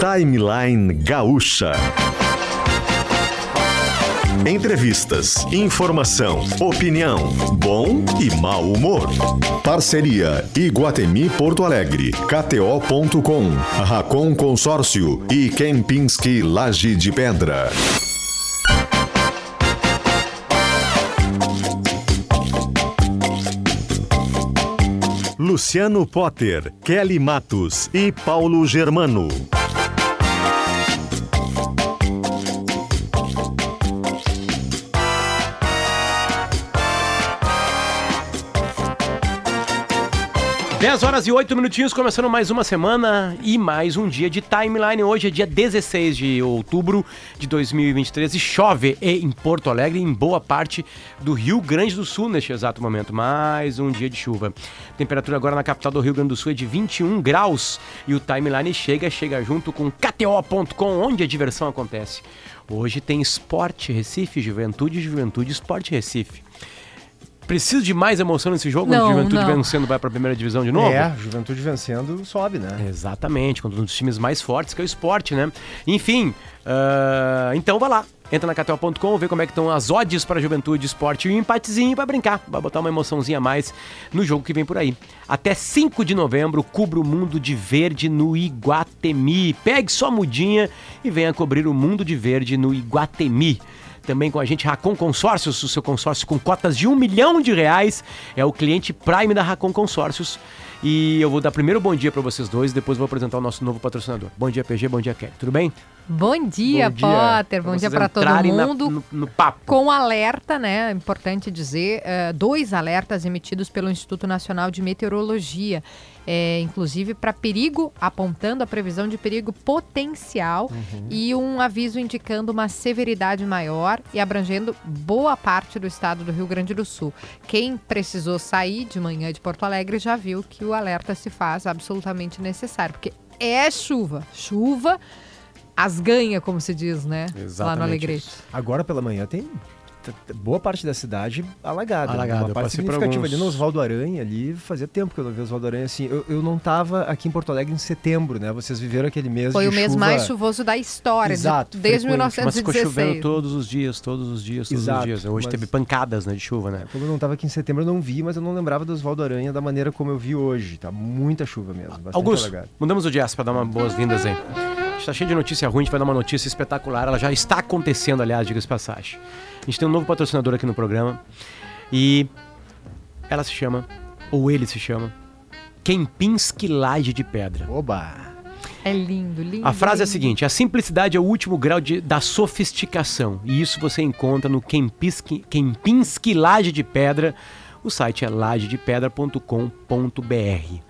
Timeline Gaúcha. Entrevistas, informação, opinião, bom e mau humor. Parceria Iguatemi Porto Alegre, KTO.com, Racon Consórcio e Kempinski Laje de Pedra. Luciano Potter, Kelly Matos e Paulo Germano. 10 horas e 8 minutinhos, começando mais uma semana e mais um dia de timeline. Hoje é dia 16 de outubro de 2023 e chove em Porto Alegre, em boa parte do Rio Grande do Sul neste exato momento. Mais um dia de chuva. Temperatura agora na capital do Rio Grande do Sul é de 21 graus e o timeline chega, chega junto com KTO.com, onde a diversão acontece. Hoje tem Esporte Recife, Juventude, Juventude, Esporte Recife. Preciso de mais emoção nesse jogo? Não, Juventude não. vencendo vai pra primeira divisão de novo? É, Juventude vencendo sobe, né? Exatamente, contra um dos times mais fortes que é o esporte, né? Enfim, ah, então vai lá. Entra na KTO.com, vê como é que estão as odds para Juventude Esporte e um empatezinho vai brincar, vai botar uma emoçãozinha a mais no jogo que vem por aí. Até 5 de novembro, cubra o mundo de verde no Iguatemi. Pegue sua mudinha e venha cobrir o mundo de verde no Iguatemi. Também com a gente, Racon Consórcios, o seu consórcio com cotas de um milhão de reais. É o cliente Prime da Racon Consórcios. E eu vou dar primeiro bom dia para vocês dois, depois vou apresentar o nosso novo patrocinador. Bom dia, PG, bom dia, Kelly. Tudo bem? Bom dia, Bom dia. Potter. Bom dia para todo entrarem na- mundo. no, no papo. Com alerta, né? É Importante dizer, eh, dois alertas emitidos pelo Instituto Nacional de Meteorologia, é, inclusive para perigo, apontando a previsão de perigo potencial Uhum. e um aviso indicando uma severidade maior e abrangendo boa parte do estado do Rio Grande do Sul. Quem precisou sair de manhã de Porto Alegre já viu que o alerta se faz absolutamente necessário, porque é chuva, chuva. As ganha, como se diz, né? Lá no Exatamente Alegrete. Agora pela manhã tem boa parte da cidade alagada. né? Alagada, eu Uma parte significativa alguns. ali no Oswaldo Aranha ali. Fazia tempo que eu não vi o Oswaldo Aranha assim. Eu, eu não tava aqui em Porto Alegre em setembro, né? Vocês viveram aquele mês Foi de o mês chuva... mais chuvoso da história, de- Exato, desde frequente. Mas ficou 1916. chovendo todos os dias, todos os dias, todos Exato, os dias. Hoje mas- teve pancadas né, de chuva, né? Como eu não tava aqui em setembro, eu não vi, mas eu não lembrava do Oswaldo Aranha da maneira como eu vi hoje. Tá muita chuva mesmo, bastante Augusto, alagado. mudamos o jazz para dar uma boas-vindas aí. A gente tá cheio de notícia ruim, a gente vai dar uma notícia espetacular. Ela já está acontecendo, aliás, diga-se passagem. A gente tem um novo patrocinador aqui no programa e ela se chama, ou ele se chama, Kempinski Laje de Pedra. Oba! É lindo, lindo. A frase é a lindo. seguinte: a simplicidade é o último grau de- da sofisticação. E isso você encontra no Kempinski, Kempinski Laje de Pedra. O site é lajedepedra.com.br.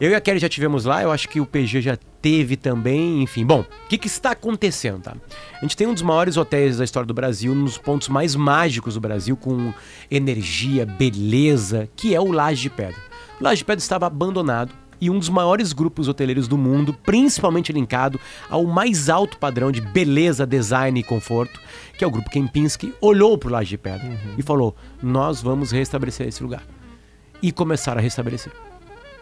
Eu e a Kelly já tivemos lá, eu acho que o PG já teve também, enfim. Bom, o que, que está acontecendo, tá? A gente tem um dos maiores hotéis da história do Brasil, um dos pontos mais mágicos do Brasil, com energia, beleza, que é o Laje de Pedra. O Laje de Pedra estava abandonado e um dos maiores grupos hoteleiros do mundo, principalmente linkado ao mais alto padrão de beleza, design e conforto, que é o grupo Kempinski, olhou para o Laje de Pedra e falou: Nós vamos restabelecer esse lugar. E começaram a restabelecer.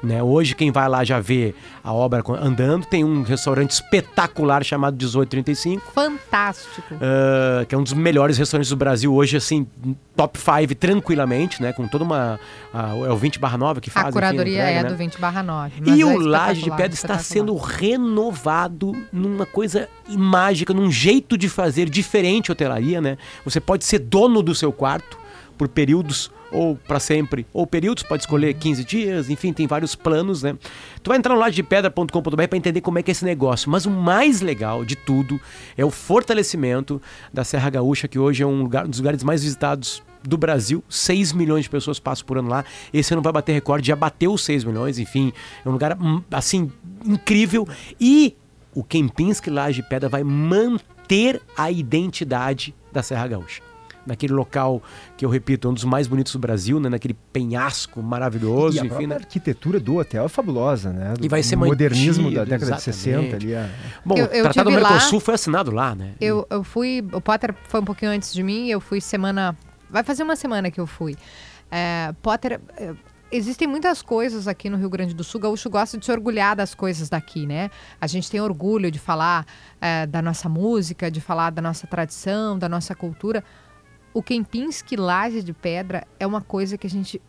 Né? Hoje, quem vai lá já vê a obra andando. Tem um restaurante espetacular chamado 1835. Fantástico. ah, que é um dos melhores restaurantes do Brasil hoje, assim, top 5 tranquilamente, né? Com toda uma. ah, é o 20 barra 9 que faz. a enfim, curadoria entrega, é né? do 20 barra 9. E o Laje de Pedra está sendo renovado numa coisa mágica, num jeito de fazer diferente hotelaria, né? Você pode ser dono do seu quarto por períodos ou para sempre, ou períodos, pode escolher 15 dias, enfim, tem vários planos, né? Tu vai entrar no lajedepedra.com.br para entender como é que é esse negócio, mas o mais legal de tudo é o fortalecimento da Serra Gaúcha, que hoje é um, lugar, um dos lugares mais visitados do Brasil, 6 milhões de pessoas passam por ano lá. Esse ano vai bater recorde, já bateu os 6 milhões, enfim, é um lugar hum, assim incrível e o Kempinski Laje Pedra vai manter a identidade da Serra Gaúcha. Naquele local que eu repito, é um dos mais bonitos do Brasil, né? Naquele penhasco maravilhoso, E a enfim, né? arquitetura do hotel é fabulosa, né? Do E vai ser modernismo mantido, da década de exatamente. 60 ali. é. Bom, Eu- o eu Tratado tive lá- Mercosul foi assinado lá, né? Eu, eu fui. O Potter foi um pouquinho antes de mim, eu fui semana. Vai fazer uma semana que eu fui. É, Potter. é, existem muitas coisas aqui no Rio Grande do Sul. O gaúcho gosta de se orgulhar das coisas daqui, né? A gente tem orgulho de falar é, da nossa música, de falar da nossa tradição, da nossa cultura. O Kempinski Laje de Pedra é uma coisa que a gente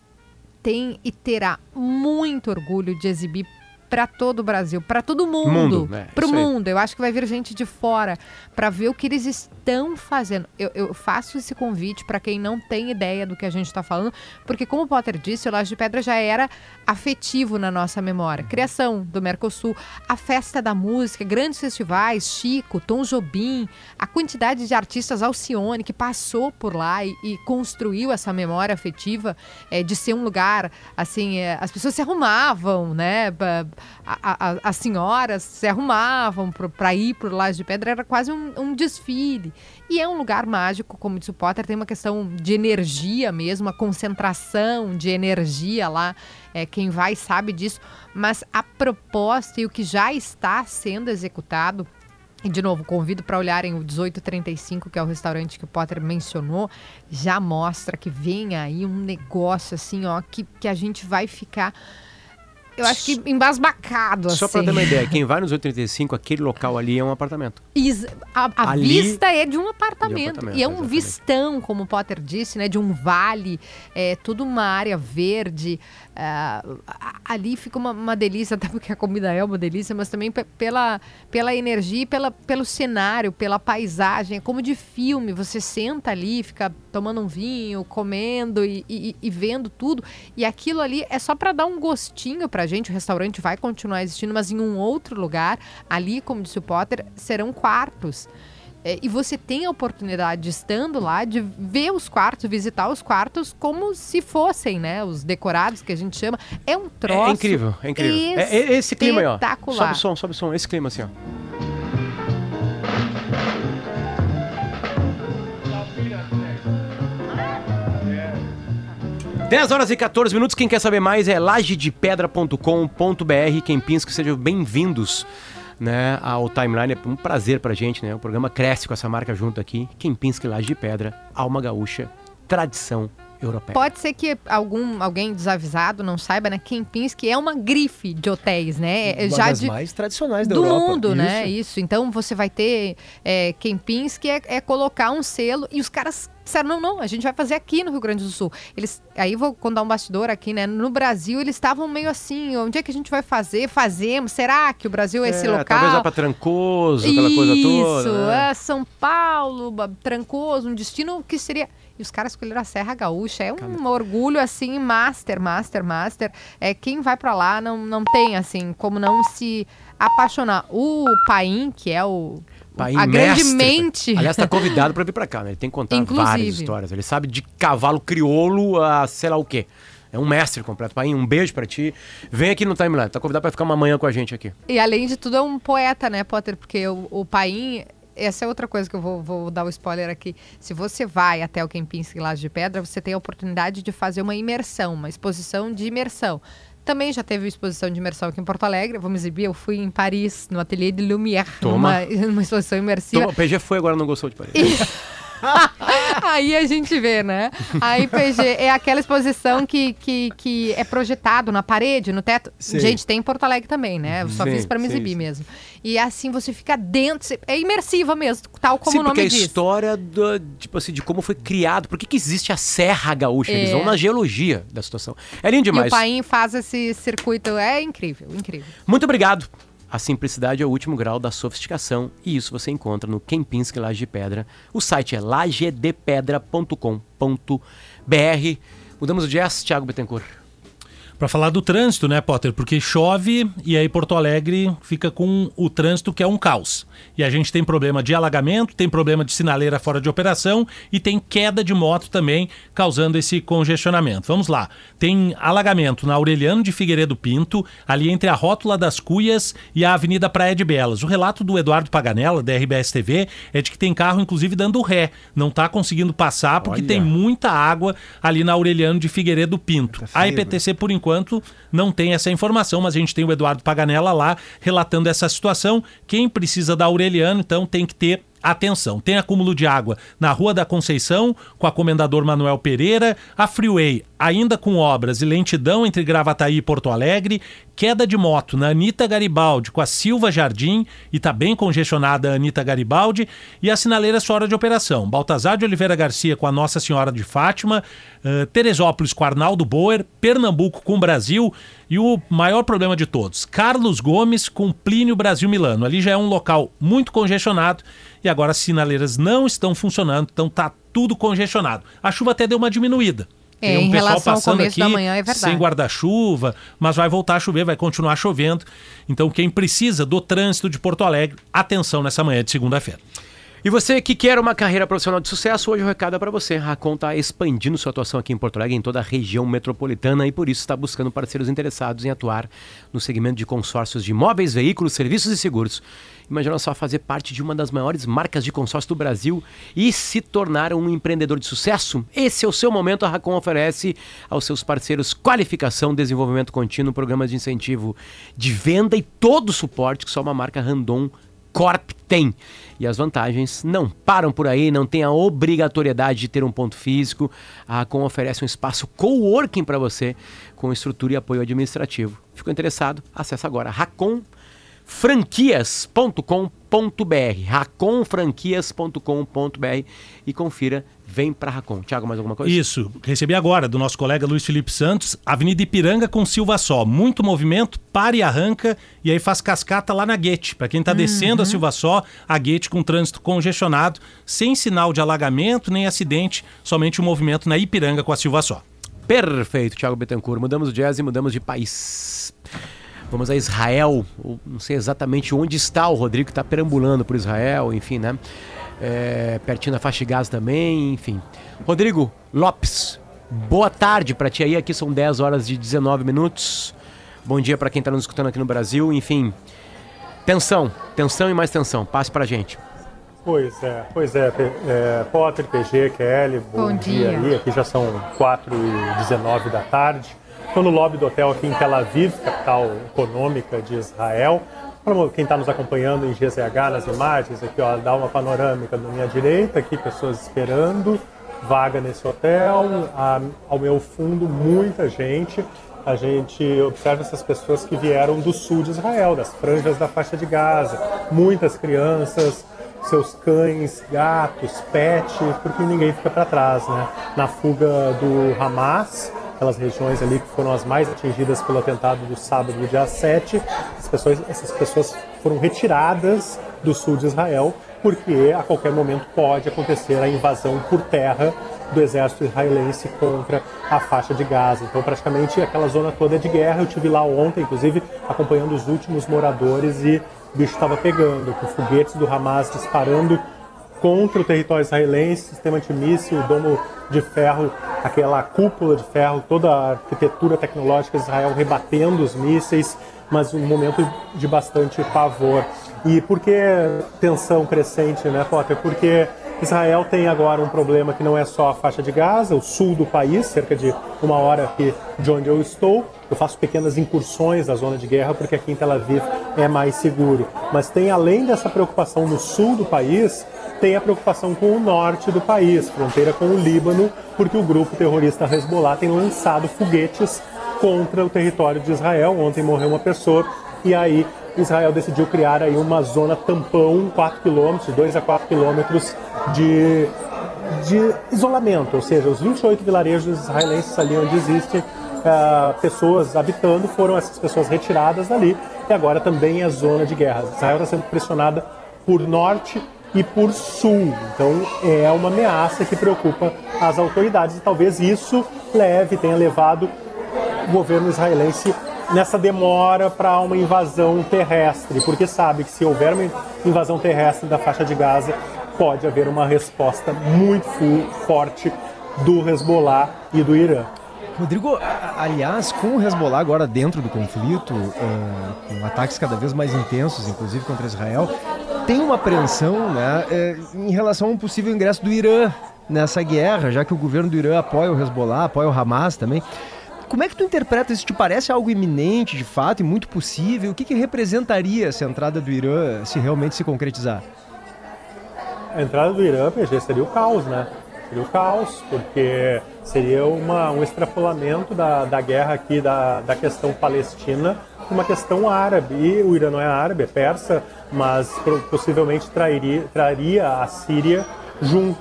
tem e terá muito orgulho de exibir para todo o Brasil, para todo mundo, Mundo, né? para o mundo. Eu acho que vai vir gente de fora para ver o que eles estão fazendo. Eu, eu faço esse convite para quem não tem ideia do que a gente está falando, porque como o Potter disse, o Laje de Pedra já era afetivo na nossa memória. Criação do Mercosul, a festa da música, grandes festivais, Chico, Tom Jobim, a quantidade de artistas Alcione que passou por lá e, e construiu essa memória afetiva é, de ser um lugar assim, é, as pessoas se arrumavam, né? A- a- as senhoras se arrumavam para ir para o Laje de Pedra, era quase um, um desfile. E é um lugar mágico, como disse o Potter, tem uma questão de energia mesmo, uma concentração de energia lá. É, quem vai sabe disso. Mas a proposta e o que já está sendo executado e, de novo, convido para olharem o 1835, que é o restaurante que o Potter mencionou, já mostra que vem aí um negócio assim, ó, que, que a gente vai ficar, eu acho que embasbacado, Só assim. pra ter uma ideia, quem vai nos 835, aquele local ali é um apartamento. Is- A, a Ali- vista é de um apartamento. apartamento, e é um exatamente. vistão, como o Potter disse, né? De um vale, é toda uma área verde. A- ali fica uma, uma delícia, até porque a comida é uma delícia, mas também pe- pela, pela energia pela, pelo cenário, pela paisagem. É como de filme. Você senta ali, fica tomando um vinho, comendo e, e- e vendo tudo. E aquilo ali é só para dar um gostinho pra gente. O restaurante vai continuar existindo, mas em um outro lugar. Ali, como disse o Potter, serão quartos. É, e você tem a oportunidade, estando lá, de ver os quartos, visitar os quartos como se fossem, né? Os decorados que a gente chama. É um É, troço. é incrível, é incrível. É, é esse clima aí, ó. Sobe o som, sobe o som. Esse clima assim, ó. Dez horas e 14 minutos. Quem quer saber mais é lajedepedra.com.br. Quem pensa que sejam bem-vindos né, ao Timeline. É um prazer pra gente, né? O programa cresce com essa marca junto aqui. Quem que Laje de Pedra, alma gaúcha, tradição europeia. Pode ser que algum, alguém desavisado não saiba, né? Kempinski é uma grife de hotéis, né? É Uma Já das de, mais tradicionais da do Europa. mundo, né? Isso. Isso. Então você vai ter é, Kempinski é, é colocar um selo e os caras disseram não, não, a gente vai fazer aqui no Rio Grande do Sul. Eles, aí vou contar um bastidor aqui, né? No Brasil eles estavam meio assim, onde é que a gente vai fazer? Fazemos? Será que o Brasil é esse É, local? Talvez lá pra Trancoso, aquela coisa toda. Isso, né? é São Paulo, Trancoso, um destino que seria. E os caras escolheram a Serra Gaúcha. É um orgulho, assim, master, master, master. É, quem vai pra lá não, não tem, assim, como não se apaixonar. O Paim, que é o. Paim, a grande mestre. mente. Aliás, tá convidado pra vir pra cá, né? Ele tem que contar Inclusive. várias histórias. Ele sabe de cavalo crioulo a sei lá o quê. É um mestre completo. Paim, um beijo pra ti. Vem aqui no Timeline. Tá convidado pra ficar uma manhã com a gente aqui. E além de tudo, é um poeta, né, Potter? Porque o, o Paim. Essa é outra coisa que eu vou, vou dar o spoiler aqui. Se você vai até o Kempinski Laje de Pedra, você tem a oportunidade de fazer uma imersão, uma exposição de imersão. Também já teve exposição de imersão aqui em Porto Alegre. Vamos exibir. Eu fui em Paris, no Ateliê de Lumière, Toma. numa, numa exposição imersiva. Então, o PG foi agora não gostou de Paris. Aí a gente vê, né? A IPG é aquela exposição que, que, que é projetado na parede, no teto. Sim. Gente, tem em Porto Alegre também, né? Eu só Sim, fiz pra me sim, exibir sim. mesmo. E assim você fica dentro, é imersiva mesmo, tal como Sim, o porque nome a diz. história do, tipo assim, de como foi criado, por que, que existe a Serra Gaúcha? Eles É. vão na geologia da situação. É lindo E demais. o Paim faz esse circuito, é incrível, incrível. Muito obrigado. A simplicidade é o último grau da sofisticação e isso você encontra no Kempinski Laje de Pedra. O site é lagedepedra.com.br. Mudamos o jazz, Thiago Bittencourt. Para falar do trânsito, né, Potter? Porque chove e aí Porto Alegre fica com o trânsito que é um caos. E a gente tem problema de alagamento, tem problema de sinaleira fora de operação e tem queda de moto também, causando esse congestionamento. Vamos lá. Tem alagamento na Aureliano de Figueiredo Pinto, ali entre a Rótula das Cuias e a Avenida Praia de Belas. O relato do Eduardo Paganella, da RBS TV, é de que tem carro, inclusive, dando ré. Não está conseguindo passar porque Olha. tem muita água ali na Aureliano de Figueiredo Pinto. Tá a feio, IPTC, por enquanto, não tem essa informação, mas a gente tem o Eduardo Paganella lá relatando essa situação. Quem precisa da Aureliano, então, tem que ter atenção, tem acúmulo de água na Rua da Conceição, com a Comendador Manuel Pereira, a Freeway ainda com obras e lentidão entre Gravataí e Porto Alegre, queda de moto na Anitta Garibaldi com a Silva Jardim, e está bem congestionada a Anitta Garibaldi, e as sinaleiras fora de operação, Baltazar de Oliveira Garcia com a Nossa Senhora de Fátima, uh, Teresópolis com Arnaldo Boer, Pernambuco com Brasil, e o maior problema de todos, Carlos Gomes com Plínio Brasil Milano. Ali já é um local muito congestionado, e agora as sinaleiras não estão funcionando, então está tudo congestionado. A chuva até deu uma diminuída. É, Tem um em relação ao começo aqui, da manhã, é verdade. Sem guarda-chuva, mas vai voltar a chover, vai continuar chovendo. Então, quem precisa do trânsito de Porto Alegre, atenção nessa manhã de segunda-feira. E você que quer uma carreira profissional de sucesso, hoje o recado é para você. Racon está expandindo sua atuação aqui em Porto Alegre, em toda a região metropolitana, e por isso está buscando parceiros interessados em atuar no segmento de consórcios de imóveis, veículos, serviços e seguros. Imagina só fazer parte de uma das maiores marcas de consórcio do Brasil e se tornar um empreendedor de sucesso? Esse é o seu momento. A Racon oferece aos seus parceiros qualificação, desenvolvimento contínuo, programas de incentivo de venda e todo o suporte que só uma marca Randon Corp tem. E as vantagens não param por aí, não tem a obrigatoriedade de ter um ponto físico. A Racon oferece um espaço coworking para você com estrutura e apoio administrativo. Ficou interessado? Acesse agora racon.com franquias.com.br, raconfranquias.com.br e confira, vem para Racon. Tiago, mais alguma coisa? Isso, recebi agora do nosso colega Luiz Felipe Santos, Avenida Ipiranga com Silva Só, muito movimento, para e arranca e aí faz cascata lá na Guete. Para quem está uhum. descendo a Silva Só, a Guete com trânsito congestionado, sem sinal de alagamento nem acidente, somente o movimento na Ipiranga com a Silva Só. Perfeito, Thiago Betancourt. Mudamos o jazz e mudamos de país. Vamos a Israel, não sei exatamente onde está o Rodrigo, que está perambulando por Israel, enfim, né? É, pertinho da faixa de gás também, enfim. Rodrigo Lopes, boa tarde para ti aí, aqui são 10 horas e 19 minutos. Bom dia para quem está nos escutando aqui no Brasil, enfim. Tensão, tensão e mais tensão, passe para gente. Pois é, pois é, é Potter, PG, Kelly, bom, bom dia. dia aí, aqui já são 4 e 19 da tarde. Estou no lobby do hotel aqui em Tel Aviv, capital econômica de Israel. Para quem está nos acompanhando em GZH nas imagens, aqui ó, dá uma panorâmica da minha direita, aqui pessoas esperando vaga nesse hotel. A, ao meu fundo, muita gente. A gente observa essas pessoas que vieram do sul de Israel, das franjas da faixa de Gaza. Muitas crianças, seus cães, gatos, pet, porque ninguém fica para trás, né? Na fuga do Hamas, aquelas regiões ali que foram as mais atingidas pelo atentado do sábado, do dia 7. As pessoas, essas pessoas foram retiradas do sul de Israel porque a qualquer momento pode acontecer a invasão por terra do exército israelense contra a faixa de Gaza. Então, praticamente aquela zona toda é de guerra. Eu tive lá ontem, inclusive, acompanhando os últimos moradores e o bicho estava pegando, com foguetes do Hamas disparando contra o território israelense, sistema antimíssil, domo de ferro, aquela cúpula de ferro, toda a arquitetura tecnológica de Israel rebatendo os mísseis, mas um momento de bastante pavor. E por que tensão crescente, né, Potter? Porque Israel tem agora um problema que não é só a faixa de Gaza, o sul do país, cerca de uma hora aqui de onde eu estou. Eu faço pequenas incursões na zona de guerra porque aqui em Tel Aviv é mais seguro. Mas tem além dessa preocupação no sul do país, tem a preocupação com o norte do país, fronteira com o Líbano, porque o grupo terrorista Hezbollah tem lançado foguetes contra o território de Israel. Ontem morreu uma pessoa e aí Israel decidiu criar aí uma zona tampão, 4 quilômetros, 2 a 4 quilômetros de, de isolamento, ou seja, os 28 vilarejos israelenses ali onde existem uh, pessoas habitando, foram essas pessoas retiradas dali e agora também é zona de guerra. Israel está sendo pressionada por norte e por sul. Então é uma ameaça que preocupa as autoridades e talvez isso leve, tenha levado o governo israelense nessa demora para uma invasão terrestre, porque sabe que se houver uma invasão terrestre da faixa de Gaza, pode haver uma resposta muito forte do Hezbollah e do Irã. Rodrigo, aliás, com o Hezbollah agora dentro do conflito, com ataques cada vez mais intensos, inclusive contra Israel, tem uma apreensão né, uh, em relação a um possível ingresso do Irã nessa guerra, já que o governo do Irã apoia o Hezbollah, apoia o Hamas também. Como é que tu interpreta isso? Te parece algo iminente, de fato, e muito possível? O que, que representaria essa entrada do Irã se realmente se concretizar? a entrada do Irã, PG, seria o caos, né? Seria o caos, porque seria uma, um extrapolamento da, da guerra aqui, da, da questão palestina, uma questão árabe. E o Irã não é árabe, é persa, mas possivelmente trairia, traria a Síria junto.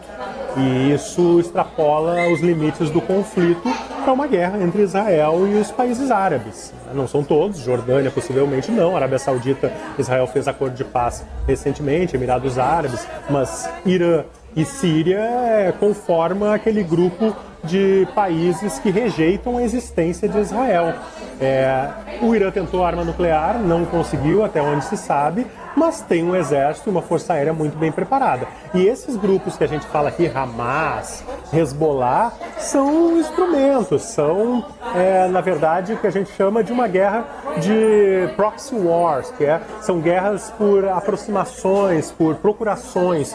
E isso extrapola os limites do conflito para uma guerra entre Israel e os países árabes. Não são todos, Jordânia possivelmente não, Arábia Saudita, Israel fez acordo de paz recentemente, Emirados Árabes, mas Irã e Síria é, conforma aquele grupo de países que rejeitam a existência de Israel. É, o Irã tentou arma nuclear, não conseguiu, até onde se sabe, mas tem um exército e uma força aérea muito bem preparada. E esses grupos que a gente fala aqui, Hamas, Hezbollah, são instrumentos, são, é, na verdade, o que a gente chama de uma guerra de proxy wars, que é, são guerras por aproximações, por procurações.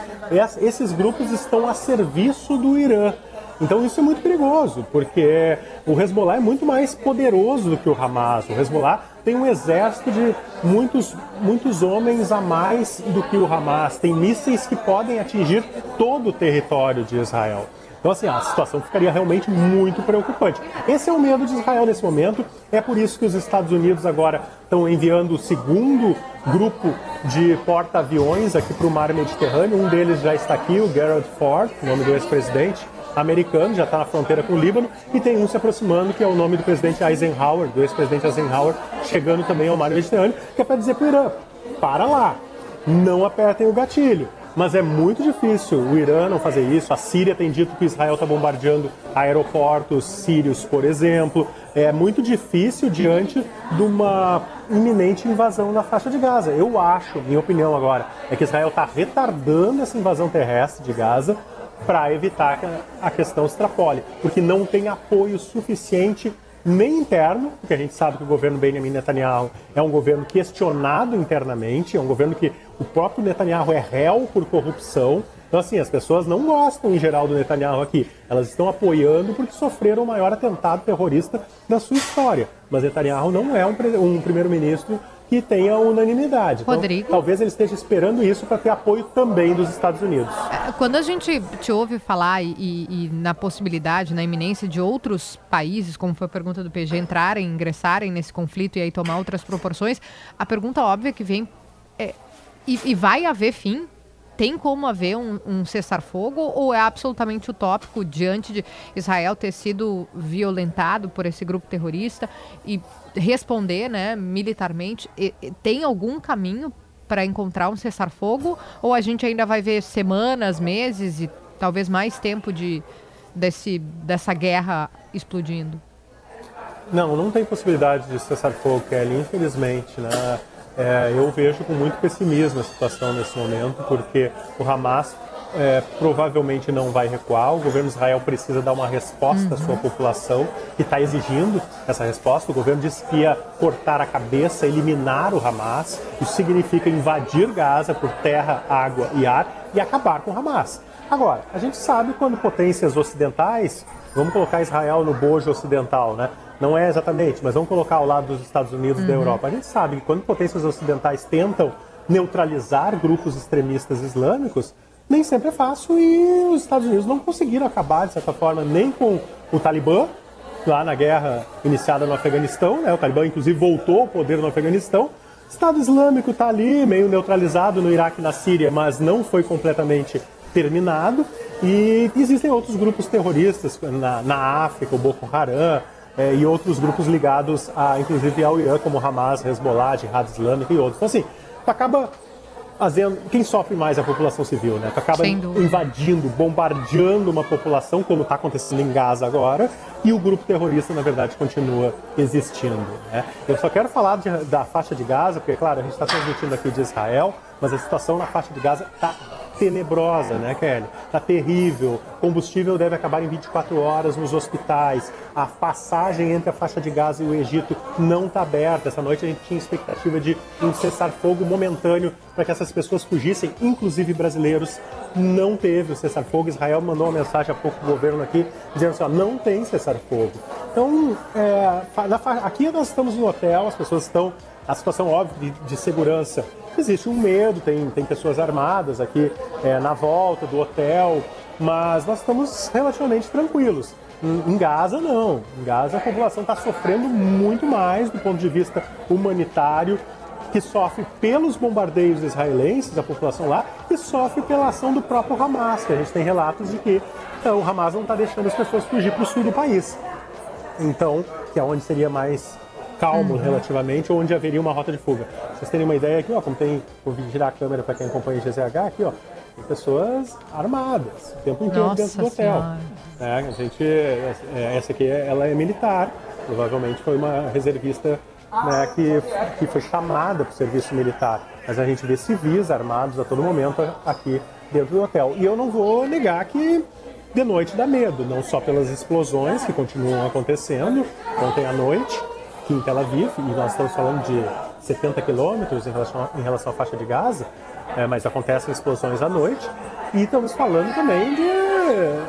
esses grupos estão a serviço do Irã. Então isso é muito perigoso, porque o Hezbollah é muito mais poderoso do que o Hamas. O Hezbollah tem um exército de muitos, muitos homens a mais do que o Hamas. Tem mísseis que podem atingir todo o território de Israel. Então, assim, a situação ficaria realmente muito preocupante. Esse é o medo de Israel nesse momento. É por isso que os Estados Unidos agora estão enviando o segundo grupo de porta-aviões aqui para o mar Mediterrâneo. Um deles já está aqui, o Gerald Ford, nome do ex-presidente americano, já está na fronteira com o Líbano, e tem um se aproximando, que é o nome do presidente Eisenhower, do ex-presidente Eisenhower, chegando também ao mar Mediterrâneo, que é para dizer para o Irã, para lá, não apertem o gatilho. Mas é muito difícil o Irã não fazer isso. A Síria tem dito que Israel está bombardeando aeroportos sírios, por exemplo. É muito difícil diante de uma iminente invasão na faixa de Gaza. Eu acho, minha opinião agora, é que Israel está retardando essa invasão terrestre de Gaza para evitar que a questão extrapole, porque não tem apoio suficiente nem interno, porque a gente sabe que o governo Benjamin Netanyahu é um governo questionado internamente, é um governo que o próprio Netanyahu é réu por corrupção. Então, assim, as pessoas não gostam em geral do Netanyahu aqui. Elas estão apoiando porque sofreram o maior atentado terrorista da sua história. Mas Netanyahu não é um, um primeiro-ministro que tenha unanimidade. Então, Rodrigo? talvez ele esteja esperando isso para ter apoio também dos Estados Unidos. É, quando a gente te ouve falar e, e, na possibilidade, na iminência de outros países, como foi a pergunta do PG, entrarem, ingressarem nesse conflito e aí tomar outras proporções, a pergunta óbvia que vem é: e, e vai haver fim tem como haver um, um cessar-fogo ou é absolutamente utópico diante de Israel ter sido violentado por esse grupo terrorista e responder né, militarmente? E, tem algum caminho para encontrar um cessar-fogo ou a gente ainda vai ver semanas, meses e talvez mais tempo de, desse, dessa guerra explodindo? Não, não tem possibilidade de cessar-fogo, Kelly, infelizmente. Né? É, eu vejo com muito pessimismo a situação nesse momento, porque o Hamas é, provavelmente não vai recuar. O governo de Israel precisa dar uma resposta uhum. à sua população, que está exigindo essa resposta. O governo disse que ia cortar a cabeça, eliminar o Hamas. Isso significa invadir Gaza por terra, água e ar e acabar com o Hamas. Agora, a gente sabe quando potências ocidentais, vamos colocar Israel no bojo ocidental, né? Não é exatamente, mas vamos colocar ao lado dos Estados Unidos e da uhum. Europa. A gente sabe que quando potências ocidentais tentam neutralizar grupos extremistas islâmicos, nem sempre é fácil e os Estados Unidos não conseguiram acabar, de certa forma, nem com o Talibã, lá na guerra iniciada no Afeganistão. Né? O Talibã, inclusive, voltou ao poder no Afeganistão. O Estado Islâmico está ali, meio neutralizado no Iraque e na Síria, mas não foi completamente terminado. E existem outros grupos terroristas na, na África, o Boko Haram, é, e outros grupos ligados, a, inclusive ao Irã, como Hamas, Hezbollah, Jihad Islâmica e outros. Então, assim, acaba fazendo. Quem sofre mais é a população civil, né? Tu acaba invadindo, bombardeando uma população, como está acontecendo em Gaza agora, e o grupo terrorista, na verdade, continua existindo. Né? Eu só quero falar de, da faixa de Gaza, porque, claro, a gente está transmitindo aqui de Israel, mas a situação na faixa de Gaza está tenebrosa, né, Kelly? Tá terrível. Combustível deve acabar em 24 horas nos hospitais. A passagem entre a faixa de Gaza e o Egito não está aberta. Essa noite a gente tinha expectativa de um cessar-fogo momentâneo para que essas pessoas fugissem, inclusive brasileiros. Não teve o cessar-fogo. Israel mandou uma mensagem há pouco o governo aqui dizendo assim: ó, não tem cessar-fogo. Então, é, aqui nós estamos no hotel, as pessoas estão. A situação óbvia de, de segurança existe um medo, tem, tem pessoas armadas aqui é, na volta do hotel, mas nós estamos relativamente tranquilos. Em Gaza, não. Em Gaza, a população está sofrendo muito mais do ponto de vista humanitário, que sofre pelos bombardeios israelenses, a população lá, e sofre pela ação do próprio Hamas, que a gente tem relatos de que então, o Hamas não está deixando as pessoas fugir para o sul do país. Então, que é onde seria mais calmo uhum. relativamente, onde haveria uma rota de fuga. Pra vocês terem uma ideia aqui, ó, como tem, vou girar a câmera para quem acompanha o GZH aqui, ó, tem pessoas armadas o tempo inteiro Nossa dentro do hotel. É, a gente, é, essa aqui, ela é militar, provavelmente foi uma reservista né, que, que foi chamada para o serviço militar. Mas a gente vê civis armados a todo momento aqui dentro do hotel. E eu não vou negar que de noite dá medo, não só pelas explosões que continuam acontecendo ontem à noite, aqui em Tel Aviv, e nós estamos falando de 70 quilômetros em relação, em relação à faixa de Gaza, é, mas acontecem explosões à noite. E estamos falando também de.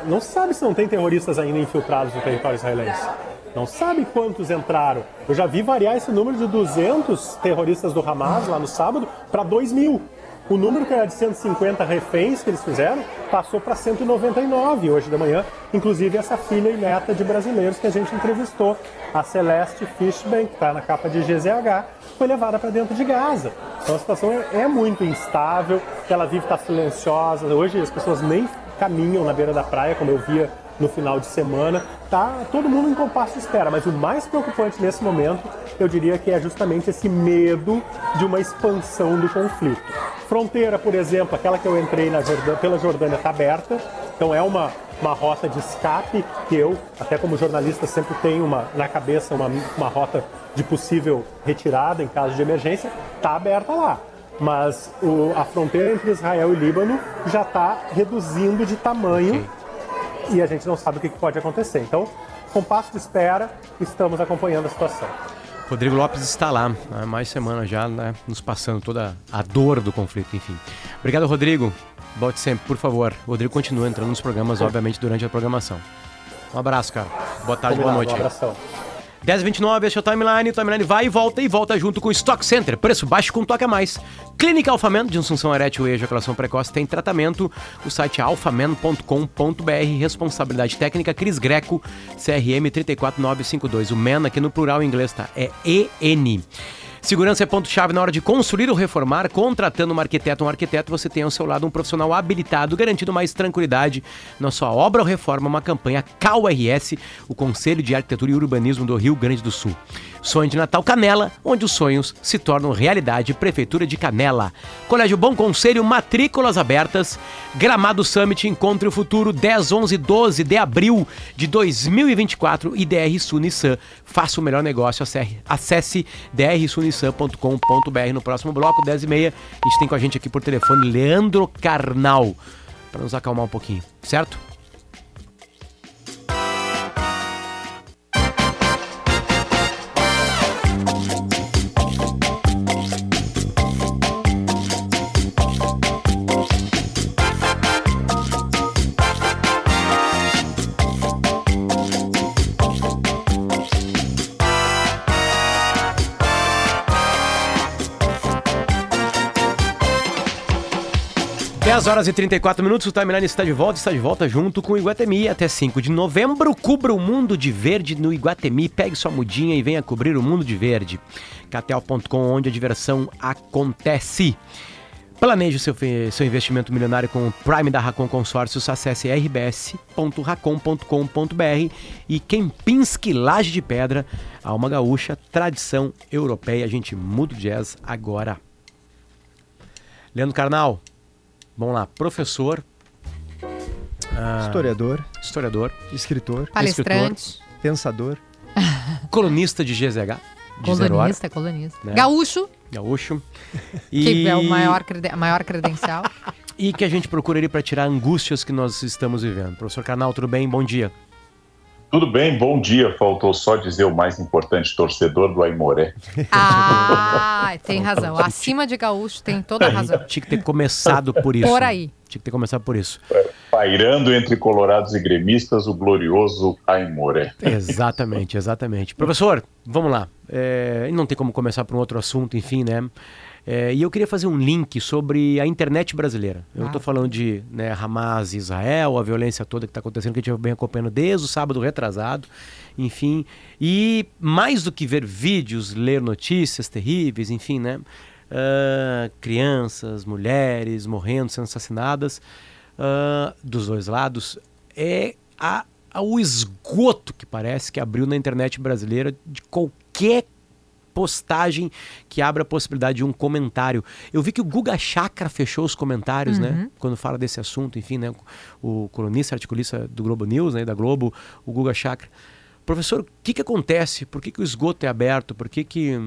Não se sabe se não tem terroristas ainda infiltrados no território israelense. Não sabe quantos entraram. Eu já vi variar esse número de 200 terroristas do Hamas lá no sábado para 2 mil. O número que era de 150 reféns que eles fizeram passou para 199 hoje de manhã. Inclusive essa filha e neta de brasileiros que a gente entrevistou, a Celeste Fishbank, que está na capa de GZH, foi levada para dentro de Gaza. Então a situação é, é muito instável, ela vive está silenciosa. Hoje as pessoas nem caminham na beira da praia, como eu via no final de semana. Tá todo mundo em compasso de espera, mas o mais preocupante nesse momento, eu diria que é justamente esse medo de uma expansão do conflito. Fronteira, por exemplo, aquela que eu entrei Jordânia, pela Jordânia está aberta, então é uma uma rota de escape que eu, até como jornalista, sempre tenho uma, na cabeça uma, uma rota de possível retirada em caso de emergência, está aberta lá. Mas o, a fronteira entre Israel e Líbano já está reduzindo de tamanho okay e a gente não sabe o que pode acontecer. Então, com passo de espera, estamos acompanhando a situação. Rodrigo Lopes está lá há mais semana já, né, nos passando toda a dor do conflito, enfim. Obrigado, Rodrigo. Volte sempre, por favor. O Rodrigo continua entrando nos programas, obviamente, durante a programação. Um abraço, cara. Boa tarde, Combinado, boa noite. Um abração. 1029, esse é o Timeline. O Timeline vai e volta e volta junto com o Stock Center. Preço baixo com toque a mais. Clínica Alfaman, disfunção erétil e ejaculação precoce, tem tratamento. O site é alfaman.com.br. Responsabilidade técnica, Cris Greco, CRM 34952. O MEN aqui no plural em inglês, tá? É EN. Segurança é ponto-chave na hora de construir ou reformar. Contratando um arquiteto, um arquiteto, você tem ao seu lado um profissional habilitado, garantindo mais tranquilidade na sua obra ou reforma. Uma campanha CAURS, o Conselho de Arquitetura e Urbanismo do Rio Grande do Sul. Sonho de Natal Canela, onde os sonhos se tornam realidade. Prefeitura de Canela. Colégio Bom Conselho, matrículas abertas. Gramado Summit, Encontre o Futuro, 10, 11 12 de abril de 2024. E DR Sunissan. Faça o melhor negócio. Acesse drsunissan.com.br. No próximo bloco, 10 e meia, a gente tem com a gente aqui por telefone Leandro Carnal. Para nos acalmar um pouquinho, certo? 10 horas e 34 minutos, o Timeline está de volta, está de volta junto com o Iguatemi até 5 de novembro. Cubra o mundo de verde no Iguatemi. Pegue sua mudinha e venha cobrir o mundo de verde. Catel.com, onde a diversão acontece. Planeje seu, seu investimento milionário com o Prime da Racon Consórcios. Acesse rbs.racon.com.br e Kempinski Laje de Pedra, Alma Gaúcha, tradição europeia. A gente muda o jazz agora. Leandro Carnal, Vamos lá, professor. Ah, historiador. Historiador. Escritor. Palestrante. Escritor, pensador. colunista de GZH. De colunista, colunista. Né? Gaúcho. Gaúcho. E... Que é o maior, maior credencial. e que a gente procura ali para tirar angústias que nós estamos vivendo. Professor Canal, tudo bem? Bom dia. Tudo bem, bom dia. Faltou só dizer o mais importante, torcedor do Aimoré. Ah, tem razão. Acima de Gaúcho tem toda a razão. Tinha que ter começado por isso. Por aí. Tinha que ter começado por isso. Pairando entre colorados e gremistas, o glorioso Aimoré. Exatamente, exatamente. Professor, vamos lá. É, não tem como começar por um outro assunto, enfim, né? É, e eu queria fazer um link sobre a internet brasileira. Eu estou ah. falando de né, Hamas e Israel, a violência toda que está acontecendo, que a gente vem acompanhando desde o sábado retrasado, enfim. E mais do que ver vídeos, ler notícias terríveis, enfim, né? Uh, crianças, mulheres morrendo, sendo assassinadas uh, dos dois lados, é a, a, o esgoto que parece que abriu na internet brasileira de qualquer postagem que abra a possibilidade de um comentário. Eu vi que o Guga Chakra fechou os comentários, né, uhum. né? Quando fala desse assunto, enfim, né? O colunista, articulista do Globo News, né? Da Globo, o Guga Chakra. Professor, o que, que acontece? Por que, que o esgoto é aberto? Por que que...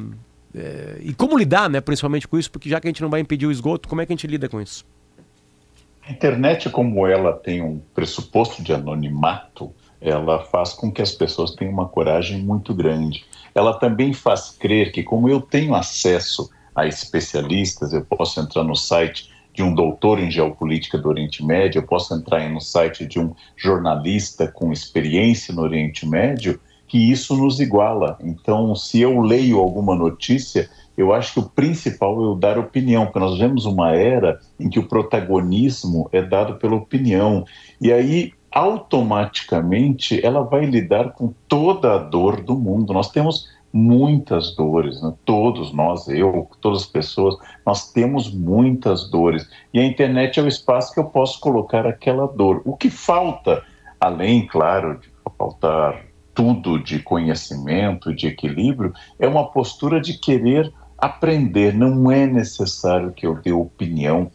É... e como lidar, né, principalmente com isso? Porque já que a gente não vai impedir o esgoto, como é que a gente lida com isso? A internet, como ela tem um pressuposto de anonimato, ela faz com que as pessoas tenham uma coragem muito grande. Ela também faz crer que, como eu tenho acesso a especialistas, eu posso entrar no site de um doutor em geopolítica do Oriente Médio, eu posso entrar no site de um jornalista com experiência no Oriente Médio, que isso nos iguala. Então, se eu leio alguma notícia, eu acho que o principal é eu dar opinião, porque nós vemos uma era em que o protagonismo é dado pela opinião. E aí, automaticamente, ela vai lidar com toda a dor do mundo. Nós temos muitas dores, né? todos nós, eu, todas as pessoas, nós temos muitas dores. E a internet é o espaço que eu posso colocar aquela dor. O que falta, além, claro, de faltar tudo de conhecimento, de equilíbrio, é uma postura de querer aprender. Não é necessário que eu dê opinião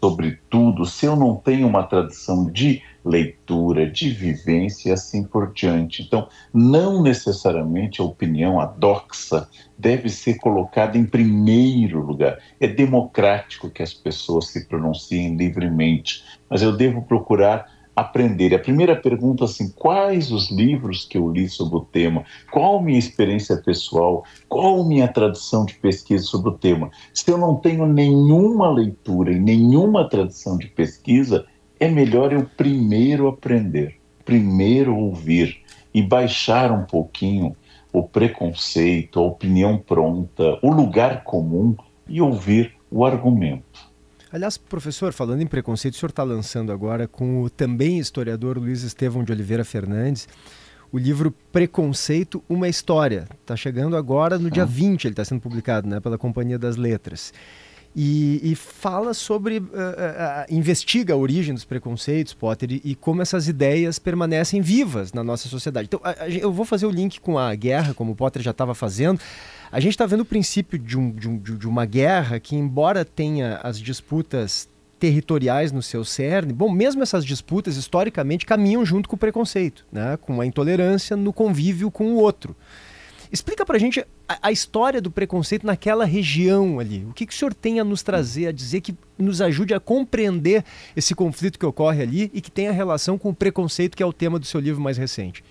sobre tudo se eu não tenho uma tradição de leitura, de vivência e assim por diante. Então, não necessariamente a opinião, a doxa, deve ser colocada em primeiro lugar. É democrático que as pessoas se pronunciem livremente, mas eu devo procurar aprender. A primeira pergunta assim, quais os livros que eu li sobre o tema? Qual minha experiência pessoal? Qual minha tradição de pesquisa sobre o tema? Se eu não tenho nenhuma leitura e nenhuma tradição de pesquisa, é melhor eu primeiro aprender, primeiro ouvir e baixar um pouquinho o preconceito, a opinião pronta, o lugar comum e ouvir o argumento. Aliás, professor, falando em preconceito, o senhor está lançando agora com o também historiador Luiz Estevão de Oliveira Fernandes o livro Preconceito, uma História. Está chegando agora no dia 20, ele está sendo publicado né, pela Companhia das Letras. E, e fala sobre, uh, uh, investiga a origem dos preconceitos, Potter, e, e, como essas ideias permanecem vivas na nossa sociedade. Então, a, a, eu vou fazer o link com a guerra, como o Potter já estava fazendo. A gente está vendo o princípio de, um, de, um, de uma guerra que, embora tenha as disputas territoriais no seu cerne, bom, mesmo essas disputas historicamente caminham junto com o preconceito, né? com a intolerância no convívio com o outro. Explica pra gente a, a, história do preconceito naquela região ali. O que, que o senhor tem a nos trazer, a dizer que nos ajude a compreender esse conflito que ocorre ali e que tem a relação com o preconceito, que é o tema do seu livro mais recente?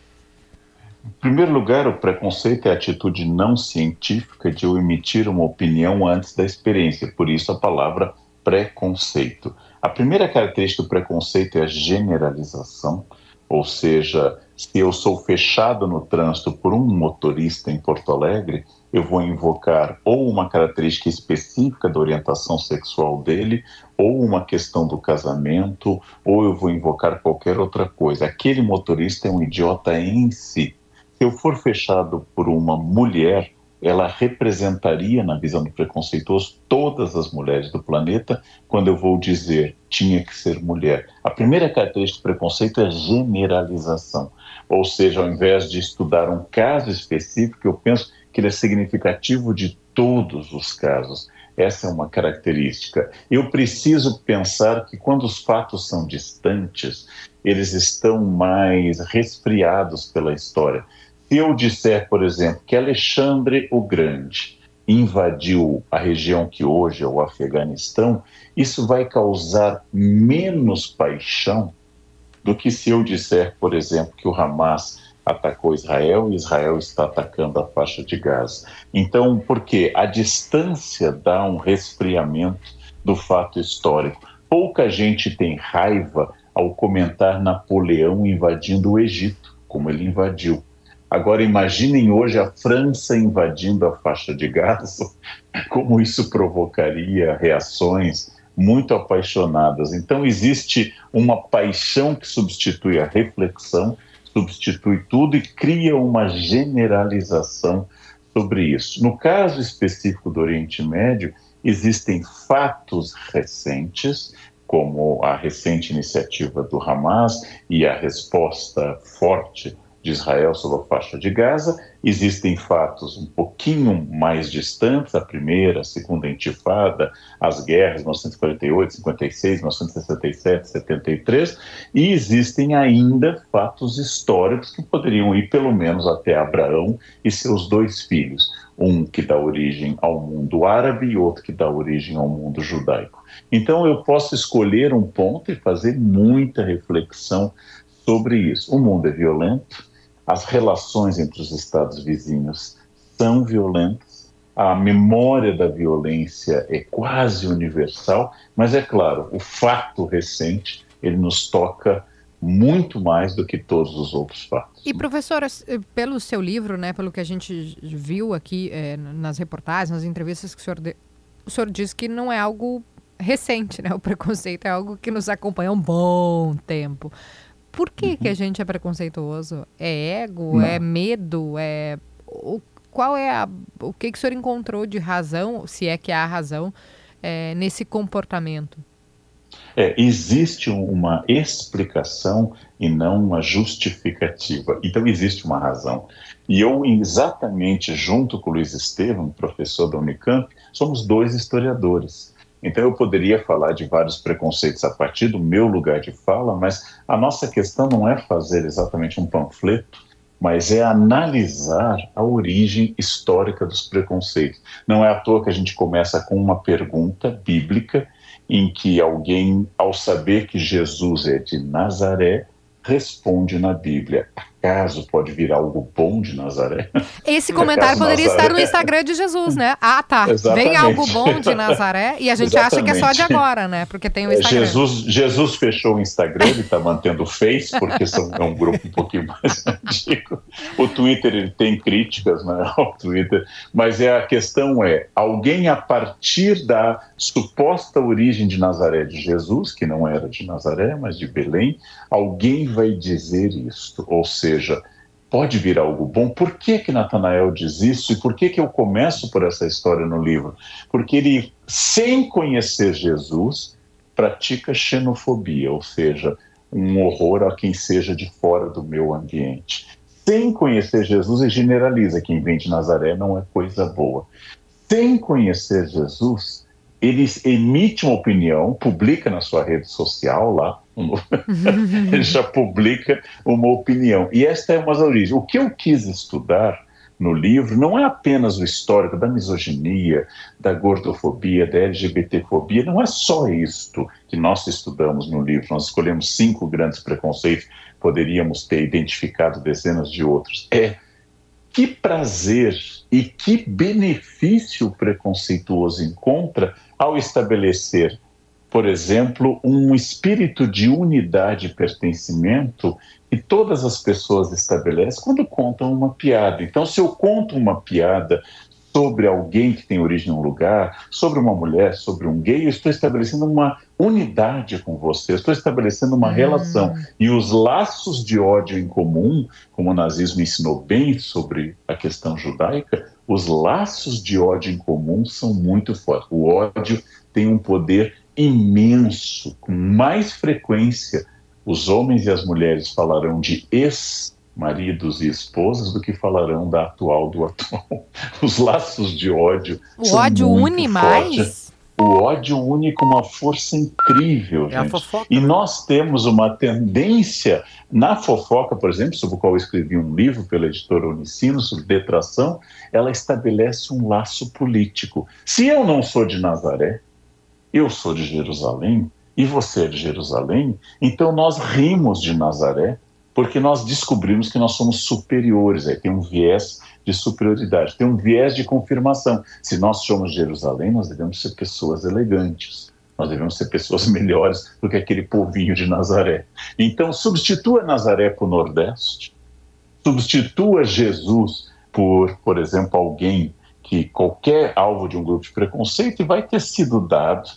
Em primeiro lugar, o preconceito é a atitude não científica de eu emitir uma opinião antes da experiência, por isso a palavra preconceito. A primeira característica do preconceito é a generalização, ou seja, se eu sou fechado no trânsito por um motorista em Porto Alegre, eu vou invocar ou uma característica específica da orientação sexual dele, ou uma questão do casamento, ou eu vou invocar qualquer outra coisa. Aquele motorista é um idiota em si. Se eu for fechado por uma mulher, ela representaria, na visão do preconceituoso, todas as mulheres do planeta, quando eu vou dizer tinha que ser mulher. A primeira característica do preconceito é generalização. Ou seja, ao invés de estudar um caso específico, eu penso que ele é significativo de todos os casos. Essa é uma característica. Eu preciso pensar que quando os fatos são distantes, eles estão mais resfriados pela história. Eu disser, por exemplo, que Alexandre o Grande invadiu a região que hoje é o Afeganistão, isso vai causar menos paixão do que se eu disser, por exemplo, que o Hamas atacou Israel e Israel está atacando a faixa de Gaza. Então, porque a distância dá um resfriamento do fato histórico. Pouca gente tem raiva ao comentar Napoleão invadindo o Egito, como ele invadiu. Agora imaginem hoje a França invadindo a faixa de Gaza, como isso provocaria reações muito apaixonadas. Então existe uma paixão que substitui a reflexão, substitui tudo e cria uma generalização sobre isso. No caso específico do Oriente Médio, existem fatos recentes, como a recente iniciativa do Hamas e a resposta forte de Israel sobre a faixa de Gaza. Existem fatos um pouquinho mais distantes, a primeira, a segunda intifada, as guerras 1948, 56, 1967, 73, e existem ainda fatos históricos que poderiam ir pelo menos até Abraão e seus dois filhos, um que dá origem ao mundo árabe e outro que dá origem ao mundo judaico. Então eu posso escolher um ponto e fazer muita reflexão sobre isso. O mundo é violento, as relações entre os estados vizinhos são violentas, a memória da violência é quase universal, mas é claro, o fato recente ele nos toca muito mais do que todos os outros fatos. E professora, pelo seu livro, né, pelo que a gente viu aqui é, nas reportagens, nas entrevistas que o senhor, de... o senhor diz que não é algo recente, né? O preconceito é algo que nos acompanha há um bom tempo. Por que, uhum. que a uhum. gente é preconceituoso? É ego? Não. É medo? É o, qual é a, o que, que o senhor encontrou de razão, se é que há razão, é, nesse comportamento? É, existe uma explicação e não uma justificativa. Então existe uma razão. E eu, exatamente junto com o Luiz Estevam, professor da Unicamp, somos dois historiadores. Então, eu poderia falar de vários preconceitos a partir do meu lugar de fala, mas a nossa questão não é fazer exatamente um panfleto, mas é analisar a origem histórica dos preconceitos. Não é à toa que a gente começa com uma pergunta bíblica em que alguém, ao saber que Jesus é de Nazaré, responde na Bíblia: acaso pode vir algo bom de Nazaré? Esse comentário poderia Nazaré... estar no Instagram de Jesus, né? Ah, tá. Exatamente. Vem algo bom de Nazaré e a gente Exatamente. acha que é só de agora, né? Porque tem o Instagram. Jesus, Jesus fechou o Instagram, ele está mantendo o Face, porque é um grupo um pouquinho mais antigo. O Twitter, ele tem críticas, né? O Twitter. Mas é, a questão é, alguém a partir da suposta origem de Nazaré de Jesus, que não era de Nazaré, mas de Belém, alguém vai dizer isto, ou seja, seja, pode vir algo bom. Por que que Natanael diz isso e por que que eu começo por essa história no livro? Porque ele, sem conhecer Jesus, pratica xenofobia, ou seja, um horror a quem seja de fora do meu ambiente. Sem conhecer Jesus, ele generaliza quem vem de Nazaré não é coisa boa. Sem conhecer Jesus, ele emite uma opinião, publica na sua rede social lá, ele já publica uma opinião. E esta é uma das origens. O que eu quis estudar no livro não é apenas o histórico da misoginia, da gordofobia, da LGBTfobia, não é só isto que nós estudamos no livro. Nós escolhemos cinco grandes preconceitos, poderíamos ter identificado dezenas de outros. É que prazer e que benefício preconceituoso encontra ao estabelecer por exemplo, um espírito de unidade e pertencimento que todas as pessoas estabelecem quando contam uma piada. Então, se eu conto uma piada sobre alguém que tem origem em um lugar, sobre uma mulher, sobre um gay, eu estou estabelecendo uma unidade com você, eu estou estabelecendo uma hum. relação. E os laços de ódio em comum, como o nazismo ensinou bem sobre a questão judaica, os laços de ódio em comum são muito fortes. O ódio tem um poder imenso, com mais frequência, os homens e as mulheres falarão de ex-maridos e esposas do que falarão da atual do atual. Os laços de ódio. O ódio une fortes. mais? O ódio une com uma força incrível, é gente. e né? nós temos uma tendência, na fofoca, por exemplo, sobre o qual eu escrevi um livro pela editora Unicino, sobre detração, ela estabelece um laço político. Se eu não sou de Nazaré, eu sou de Jerusalém e você é de Jerusalém, então nós rimos de Nazaré porque nós descobrimos que nós somos superiores, aí tem um viés de superioridade, tem um viés de confirmação. Se nós somos Jerusalém, nós devemos ser pessoas elegantes, nós devemos ser pessoas melhores do que aquele povinho de Nazaré. Então, substitua Nazaré o Nordeste, substitua Jesus por, por exemplo, alguém que qualquer alvo de um grupo de preconceito e vai ter sido dado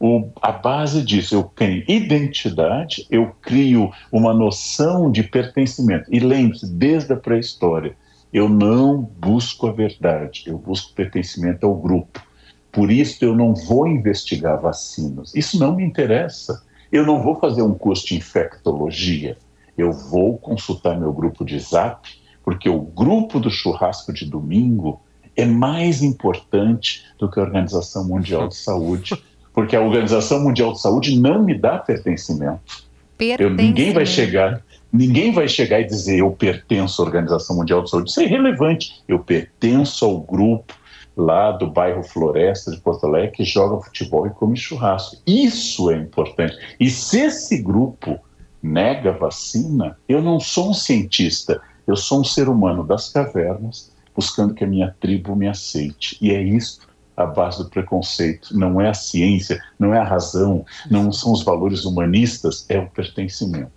o, a base disso. Eu crio identidade, eu crio uma noção de pertencimento. E lembre-se, desde a pré-história, eu não busco a verdade, eu busco pertencimento ao grupo. Por isso eu não vou investigar vacinas. Isso não me interessa. Eu não vou fazer um curso de infectologia. Eu vou consultar meu grupo de zap, porque o grupo do churrasco de domingo é mais importante do que a Organização Mundial de Saúde, porque a Organização Mundial de Saúde não me dá pertencimento. Eu, ninguém vai chegar, ninguém vai chegar e dizer eu pertenço à Organização Mundial de Saúde. Isso é irrelevante. Eu pertenço ao grupo lá do bairro Floresta de Porto Alegre que joga futebol e come churrasco. Isso é importante. E se esse grupo nega vacina, eu não sou um cientista, eu sou um ser humano das cavernas buscando que a minha tribo me aceite. E é isso a base do preconceito. Não é a ciência, não é a razão, não são os valores humanistas, é o pertencimento.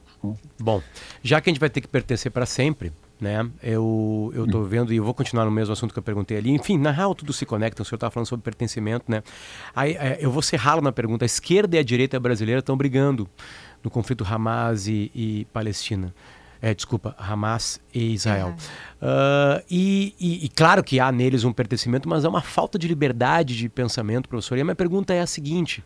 Bom, já que a gente vai ter que pertencer para sempre, né? Eu eu tô vendo e eu vou continuar no mesmo assunto que eu perguntei ali. Enfim, na real tudo se conecta. O senhor estava falando sobre pertencimento, né? Aí é, eu vou ser ralo na pergunta. A esquerda e a direita brasileira estão brigando no conflito Hamas e, e Palestina. É, desculpa, Hamas e Israel. Uh, e, e, e, claro que há neles um pertencimento, mas há uma falta de liberdade de pensamento, professor. E a minha pergunta é a seguinte: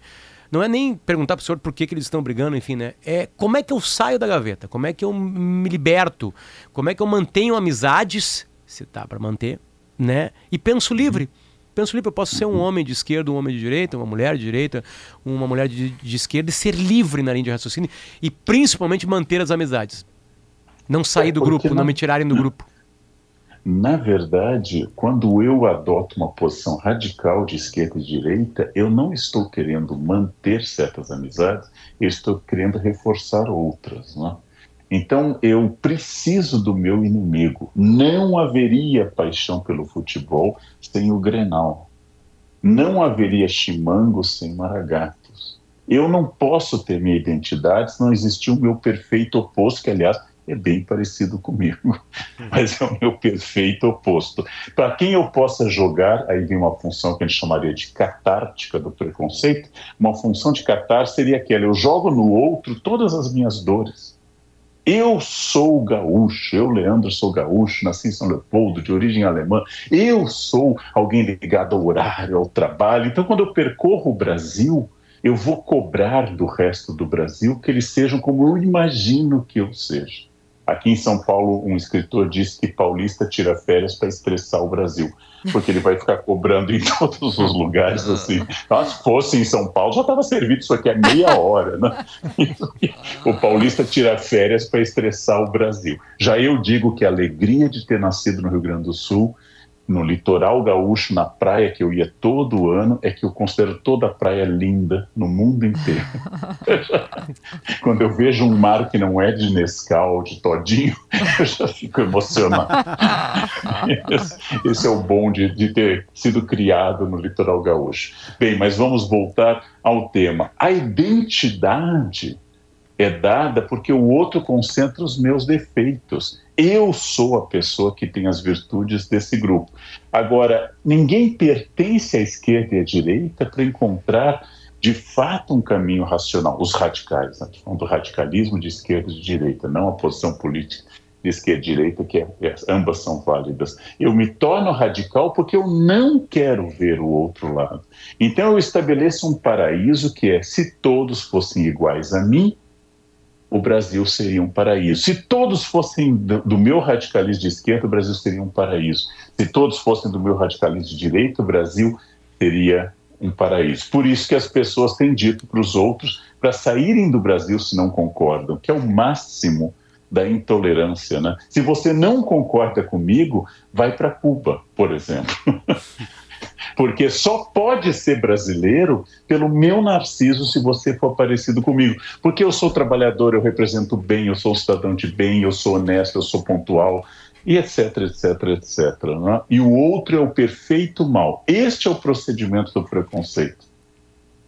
não é nem perguntar para o senhor por que, que eles estão brigando, enfim, né? É como é que eu saio da gaveta? Como é que eu me liberto? Como é que eu mantenho amizades, se tá para manter, né? E penso livre. Penso livre, eu posso ser um homem de esquerda, um homem de direita, uma mulher de direita, uma mulher de, de esquerda e ser livre na linha de raciocínio e principalmente manter as amizades. Não sair do grupo, não, não me tirarem do grupo. Na verdade, quando eu adoto uma posição radical de esquerda e direita, eu não estou querendo manter certas amizades, eu estou querendo reforçar outras. Né? Então, eu preciso do meu inimigo. Não haveria paixão pelo futebol sem o Grenal. Não haveria chimango sem Maragatos. Eu não posso ter minha identidade se não existir o meu perfeito oposto, que, aliás, é bem parecido comigo, mas é o meu perfeito oposto. Para quem eu possa jogar, aí vem uma função que a gente chamaria de catártica do preconceito. Uma função de catar seria aquela: eu jogo no outro todas as minhas dores. Eu sou gaúcho, eu, Leandro, sou gaúcho, nasci em São Leopoldo, de origem alemã. Eu sou alguém ligado ao horário, ao trabalho. Então, quando eu percorro o Brasil, eu vou cobrar do resto do Brasil que eles sejam como eu imagino que eu seja. Aqui em São Paulo, um escritor disse que paulista tira férias para estressar o Brasil, porque ele vai ficar cobrando em todos os lugares assim. Ah, se fosse em São Paulo, já estava servido isso aqui há meia hora, né? O paulista tira férias para estressar o Brasil. Já eu digo que a alegria de ter nascido no Rio Grande do Sul no litoral gaúcho, na praia que eu ia todo ano, é que eu considero toda a praia linda no mundo inteiro. Quando eu vejo um mar que não é de Nescau, de Todinho, eu já fico emocionado. esse, é o bom de, de ter sido criado no litoral gaúcho. Bem, mas vamos voltar ao tema. A identidade é dada porque o outro concentra os meus defeitos. Eu sou a pessoa que tem as virtudes desse grupo. Agora, ninguém pertence à esquerda e à direita para encontrar de fato um caminho racional. Os radicais, né? do radicalismo de esquerda e de direita, não a posição política de esquerda e direita, que é, é, ambas são válidas. Eu me torno radical porque eu não quero ver o outro lado. Então eu estabeleço um paraíso que é: se todos fossem iguais a mim, o Brasil seria um paraíso. Se todos fossem do, meu radicalismo de esquerda, o Brasil seria um paraíso. Se todos fossem do meu radicalismo de direita, o Brasil seria um paraíso. Por isso que as pessoas têm dito para os outros para saírem do Brasil se não concordam, que é o máximo da intolerância, né? Se você não concorda comigo, vai para Cuba, por exemplo. porque só pode ser brasileiro pelo meu narciso se você for parecido comigo. Porque eu sou trabalhador, eu represento bem, eu sou um cidadão de bem, eu sou honesto, eu sou pontual, e etc, etc, etc. Né? E o outro é o perfeito mal. Este é o procedimento do preconceito.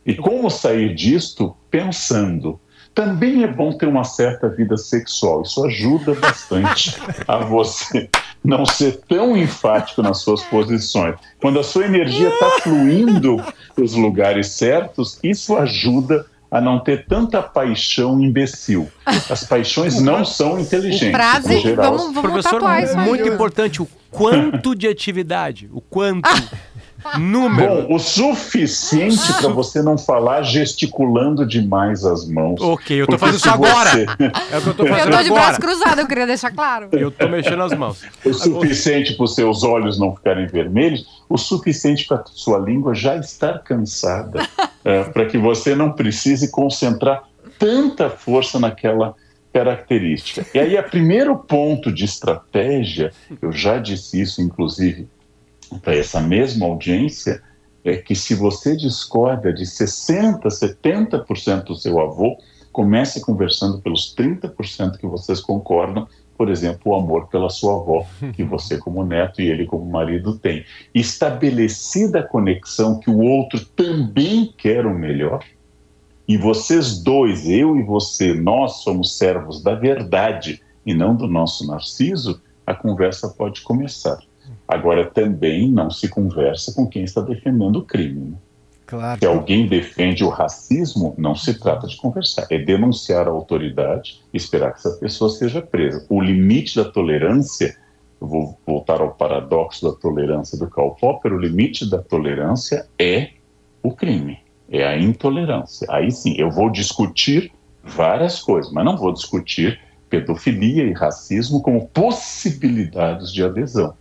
E como sair disto? Pensando. Também é bom ter uma certa vida sexual. Isso ajuda bastante a você não ser tão enfático nas suas posições. Quando a sua energia está fluindo para os lugares certos, isso ajuda a não ter tanta paixão imbecil. As paixões não são inteligentes. Frase, em geral. vamos, vamos Professor, tatuar isso aí. muito importante, o quanto de atividade, o quanto, número. Bom, o suficiente para você não falar gesticulando demais as mãos. Ok, eu tô fazendo isso agora. você- É o que eu tô Eu fazendo tô de braço agora. cruzado, eu queria deixar claro. Eu tô mexendo as mãos. o suficiente para os seus olhos não ficarem vermelhos, o suficiente para sua língua já estar cansada, para que você não precise concentrar tanta força naquela característica. E aí, o primeiro ponto de estratégia, eu já disse isso, inclusive, para essa mesma audiência, é que se você discorda de 60%, 70% do seu avô, comece conversando pelos 30% que vocês concordam, por exemplo, o amor pela sua avó, que você como neto e ele como marido tem. Estabelecida a conexão que o outro também quer o melhor, e vocês dois, eu e você, nós somos servos da verdade e não do nosso narciso, a conversa pode começar. Agora, também não se conversa com quem está defendendo o crime. né? Claro. Se alguém defende o racismo, não se trata de conversar, é denunciar a autoridade e esperar que essa pessoa seja presa. O limite da tolerância, eu vou voltar ao paradoxo da tolerância do Karl Popper, o limite da tolerância é o crime, é a intolerância. Aí sim, eu vou discutir várias coisas, mas não vou discutir pedofilia e racismo como possibilidades de adesão,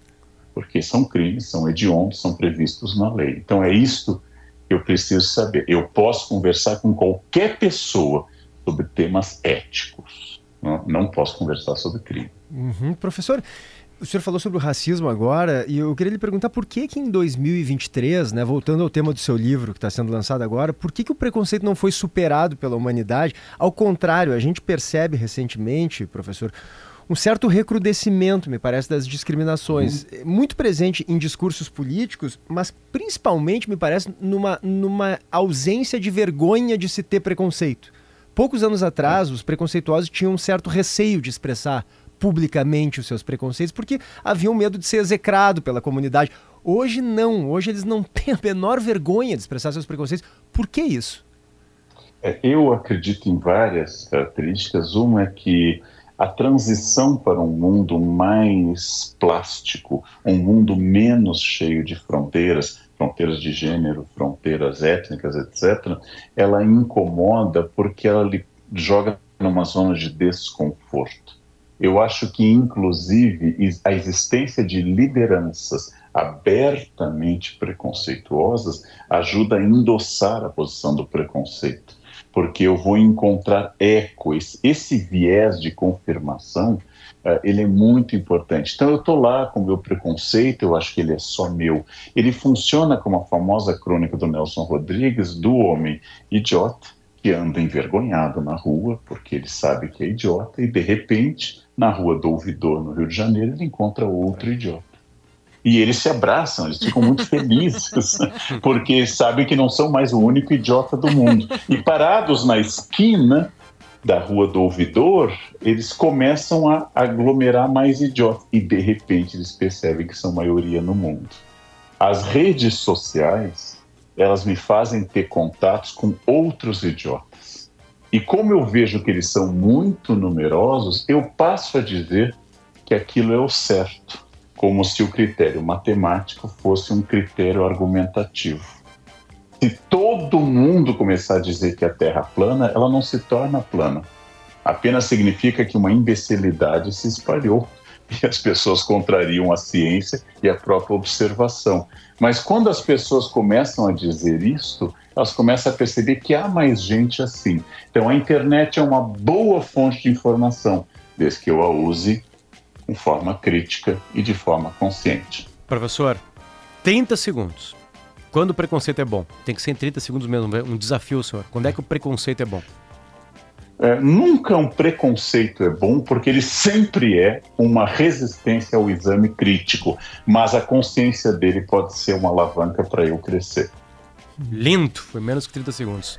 porque são crimes, são hediondos, são previstos na lei. Então é isto que eu preciso saber. Eu posso conversar com qualquer pessoa sobre temas éticos, não, não posso conversar sobre crime. Uhum. Professor, o senhor falou sobre o racismo agora e eu queria lhe perguntar por que que em 2023, né, voltando ao tema do seu livro que está sendo lançado agora, por que que o preconceito não foi superado pela humanidade? Ao contrário, a gente percebe recentemente, professor, um certo recrudescimento, me parece, das discriminações, muito presente em discursos políticos, mas principalmente, me parece, numa, numa ausência de vergonha de se ter preconceito. Poucos anos atrás, os preconceituosos tinham um certo receio de expressar publicamente os seus preconceitos, porque haviam medo de ser execrado pela comunidade. Hoje não, hoje eles não têm a menor vergonha de expressar seus preconceitos. Por que isso? É, eu acredito em várias características. Uma é que a transição para um mundo mais plástico, um mundo menos cheio de fronteiras, fronteiras de gênero, fronteiras étnicas, etc., ela incomoda porque ela lhe joga numa zona de desconforto. Eu acho que, inclusive, a existência de lideranças abertamente preconceituosas ajuda a endossar a posição do preconceito porque eu vou encontrar eco, esse, esse viés de confirmação, uh, ele é muito importante. Então eu estou lá com o meu preconceito, eu acho que ele é só meu. Ele funciona como a famosa crônica do Nelson Rodrigues, do homem idiota, que anda envergonhado na rua, porque ele sabe que é idiota, e de repente, na rua do ouvidor, no Rio de Janeiro, ele encontra outro idiota e eles se abraçam, eles ficam muito felizes, porque sabem que não são mais o único idiota do mundo. E parados na esquina da Rua do Ouvidor, eles começam a aglomerar mais idiotas e de repente eles percebem que são maioria no mundo. As redes sociais, elas me fazem ter contatos com outros idiotas. E como eu vejo que eles são muito numerosos, eu passo a dizer que aquilo é o certo como se o critério matemático fosse um critério argumentativo. Se todo mundo começar a dizer que a Terra é plana, ela não se torna plana. Apenas significa que uma imbecilidade se espalhou e as pessoas contrariam a ciência e a própria observação. Mas quando as pessoas começam a dizer isto, elas começam a perceber que há mais gente assim. Então a internet é uma boa fonte de informação, desde que eu a use de forma crítica e de forma consciente. Professor, 30 segundos. Quando o preconceito é bom? Tem que ser em 30 segundos mesmo, um desafio, senhor. Quando é que o preconceito é bom? É, nunca um preconceito é bom, porque ele sempre é uma resistência ao exame crítico, mas a consciência dele pode ser uma alavanca para eu crescer. Lindo, foi menos que 30 segundos.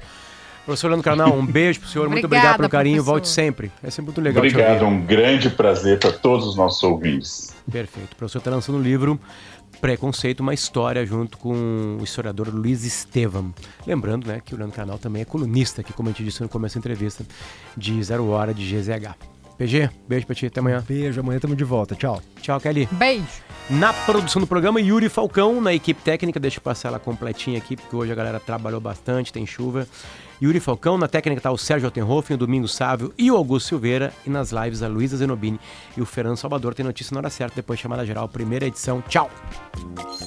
Professor Leandro Carnal, um beijo pro senhor. muito Obrigada, obrigado pelo carinho. professor. Volte sempre. É sempre muito legal Obrigado, um grande prazer para todos os nossos ouvintes. Perfeito. O professor está lançando um livro Preconceito, uma história, junto com o historiador Luiz Estevam. Lembrando né, que o Leandro Canal também é colunista, aqui, como a gente disse no começo da entrevista, de Zero Hora de GZH. PG, beijo pra ti, até amanhã. Beijo, amanhã estamos de volta. Tchau. Tchau, Kelly. Beijo. Na produção do programa, Yuri Falcão, na equipe técnica, deixa eu passar ela completinha aqui, porque hoje a galera trabalhou bastante, tem chuva. Yuri Falcão, na técnica tá o Sérgio Altenhofen, o Domingos Sávio e o Augusto Silveira, e nas lives a Luísa Zenobini e o Fernando Salvador. Tem notícia na hora certa, depois chamada geral, primeira edição. Tchau!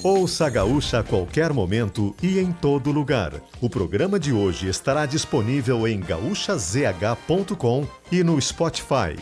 Ouça a Gaúcha a qualquer momento e em todo lugar. O programa de hoje estará disponível em gaúchazh.com e no Spotify.